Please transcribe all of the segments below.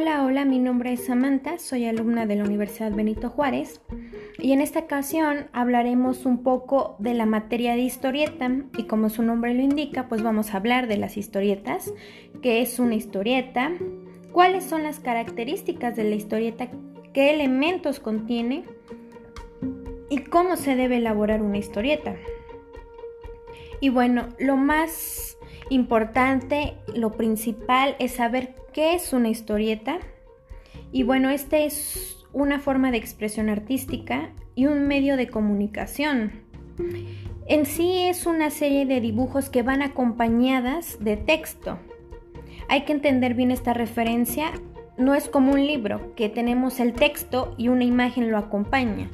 Hola, hola, mi nombre es Samantha, soy alumna de la Universidad Benito Juárez y en esta ocasión hablaremos un poco de la materia de historieta y como su nombre lo indica, pues vamos a hablar de las historietas, qué es una historieta, cuáles son las características de la historieta, qué elementos contiene y cómo se debe elaborar una historieta. Y bueno, lo más importante, lo principal es saber qué es una historieta. Y bueno, esta es una forma de expresión artística y un medio de comunicación. En sí es una serie de dibujos que van acompañadas de texto. Hay que entender bien esta referencia. No es como un libro, que tenemos el texto y una imagen lo acompaña.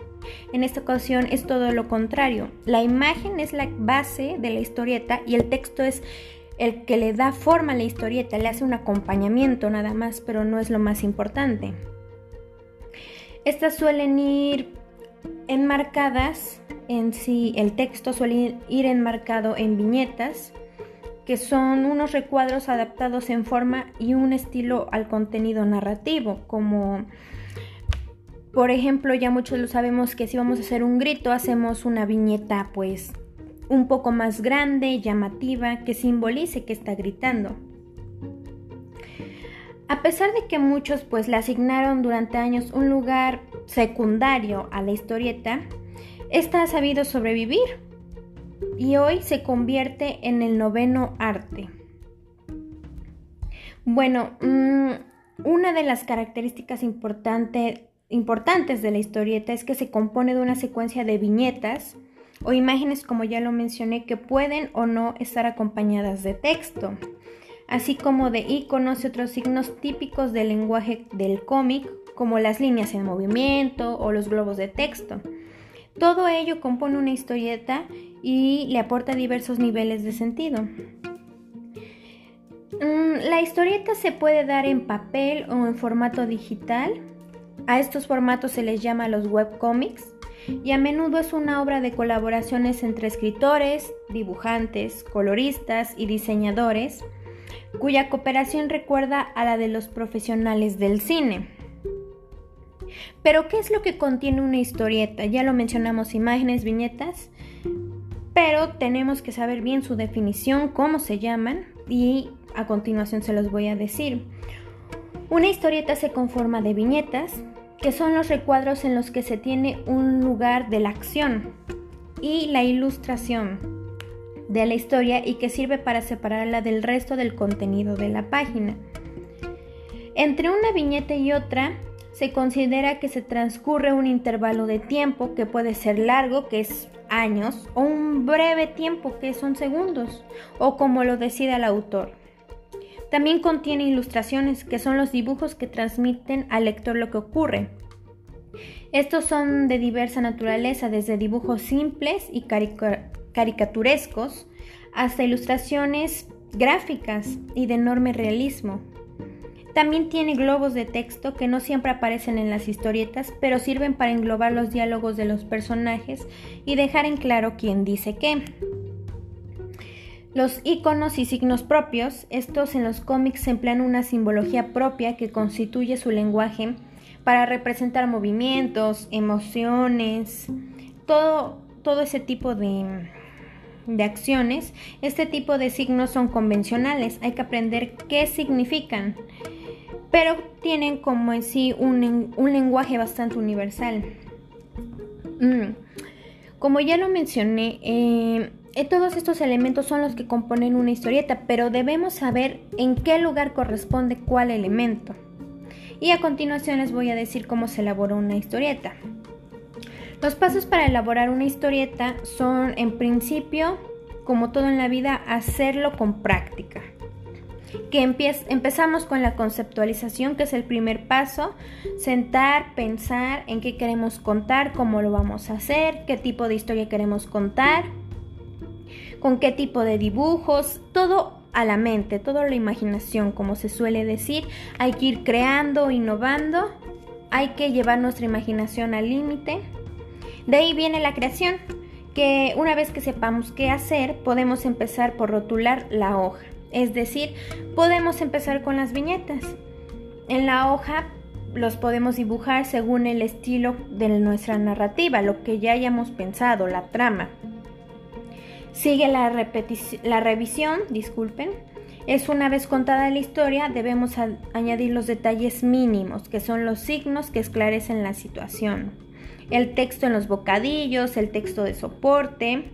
En esta ocasión es todo lo contrario. La imagen es la base de la historieta y el texto es el que le da forma a la historieta, le hace un acompañamiento nada más, pero no es lo más importante. Estas suelen ir enmarcadas en sí, el texto suele ir enmarcado en viñetas, que son unos recuadros adaptados en forma y un estilo al contenido narrativo, como por ejemplo, ya muchos lo sabemos que si vamos a hacer un grito, hacemos una viñeta pues un poco más grande, llamativa, que simbolice que está gritando. A pesar de que muchos pues le asignaron durante años un lugar secundario a la historieta, esta ha sabido sobrevivir y hoy se convierte en el noveno arte. Bueno, mm, una de las características importantes de la historieta es que se compone de una secuencia de viñetas o imágenes como ya lo mencioné que pueden o no estar acompañadas de texto, así como de iconos y otros signos típicos del lenguaje del cómic como las líneas en movimiento o los globos de texto. Todo ello compone una historieta y le aporta diversos niveles de sentido. Mm, la historieta se puede dar en papel o en formato digital. A estos formatos se les llama los webcomics y a menudo es una obra de colaboraciones entre escritores, dibujantes, coloristas y diseñadores, cuya cooperación recuerda a la de los profesionales del cine. Pero, ¿qué es lo que contiene una historieta? Ya lo mencionamos, imágenes, viñetas, pero tenemos que saber bien su definición, cómo se llaman, y a continuación se los voy a decir. Una historieta se conforma de viñetas, que son los recuadros en los que se tiene un lugar de la acción y la ilustración de la historia y que sirve para separarla del resto del contenido de la página. Entre una viñeta y otra se considera que se transcurre un intervalo de tiempo que puede ser largo, que es años, o un breve tiempo, que son segundos, o como lo decida el autor. También contiene ilustraciones, que son los dibujos que transmiten al lector lo que ocurre. Estos son de diversa naturaleza, desde dibujos simples y caricaturescos hasta ilustraciones gráficas y de enorme realismo. También tiene globos de texto que no siempre aparecen en las historietas, pero sirven para englobar los diálogos de los personajes y dejar en claro quién dice qué. Los iconos y signos propios, estos en los cómics emplean una simbología propia que constituye su lenguaje para representar movimientos, emociones, todo, todo ese tipo de, de acciones. Este tipo de signos son convencionales, hay que aprender qué significan, pero tienen como en sí un, lenguaje bastante universal. Mm. Como ya lo mencioné, eh, todos estos elementos son los que componen una historieta, pero debemos saber en qué lugar corresponde cuál elemento. Y a continuación les voy a decir cómo se elabora una historieta. Los pasos para elaborar una historieta son, en principio, como todo en la vida, hacerlo con práctica. Que empezamos con la conceptualización, que es el primer paso, sentar, pensar en qué queremos contar, cómo lo vamos a hacer, qué tipo de historia queremos contar con qué tipo de dibujos, todo a la mente, toda la imaginación, como se suele decir. Hay que ir creando, innovando, hay que llevar nuestra imaginación al límite. De ahí viene la creación, que una vez que sepamos qué hacer, podemos empezar por rotular la hoja. Es decir, podemos empezar con las viñetas. en la hoja los podemos dibujar según el estilo de nuestra narrativa, lo que ya hayamos pensado, la trama. Sigue la, la revisión, disculpen. Es una vez contada la historia, debemos añadir los detalles mínimos, que son los signos que esclarecen la situación. El texto en los bocadillos, el texto de soporte,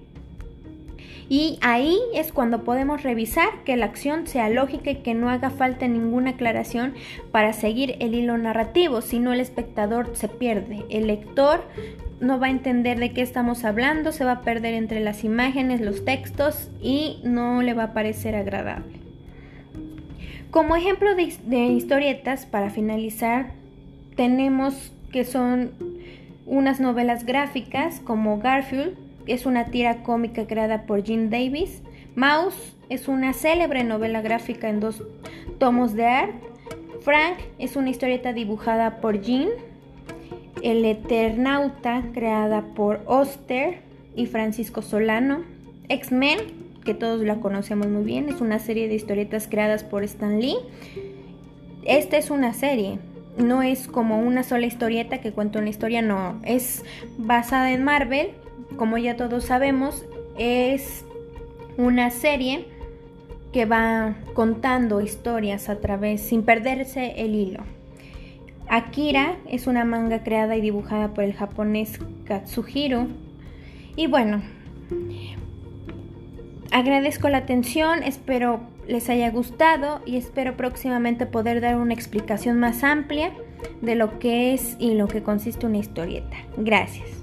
y ahí es cuando podemos revisar que la acción sea lógica y que no haga falta ninguna aclaración para seguir el hilo narrativo, si no el espectador se pierde. El lector no va a entender de qué estamos hablando, se va a perder entre las imágenes, los textos y no le va a parecer agradable. Como ejemplo de, de historietas, para finalizar, tenemos que son unas novelas gráficas como Garfield, es una tira cómica creada por Jean Davis. Mouse es una célebre novela gráfica en dos tomos de art. Frank es una historieta dibujada por Jean. El Eternauta, creada por Oster y Francisco Solano. X-Men, que todos la conocemos muy bien, es una serie de historietas creadas por Stan Lee. Esta es una serie, no es como una sola historieta que cuenta una historia, no, es basada en Marvel como ya todos sabemos, es una serie que va contando historias a través, sin perderse el hilo. Akira es una manga creada y dibujada por el japonés Katsuhiro. Y bueno, agradezco la atención, espero les haya gustado y espero próximamente poder dar una explicación más amplia de lo que es y lo que consiste una historieta. Gracias.